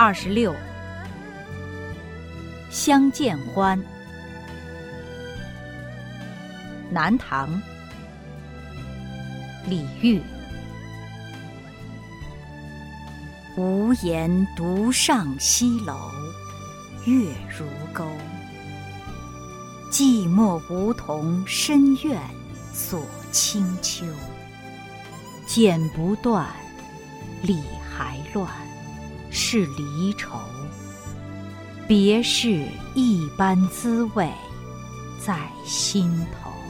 二十六，相见欢。南唐，李煜。无言独上西楼，月如钩。寂寞梧桐深院锁清秋。剪不断，理还乱，是离愁。别是一般滋味在心头。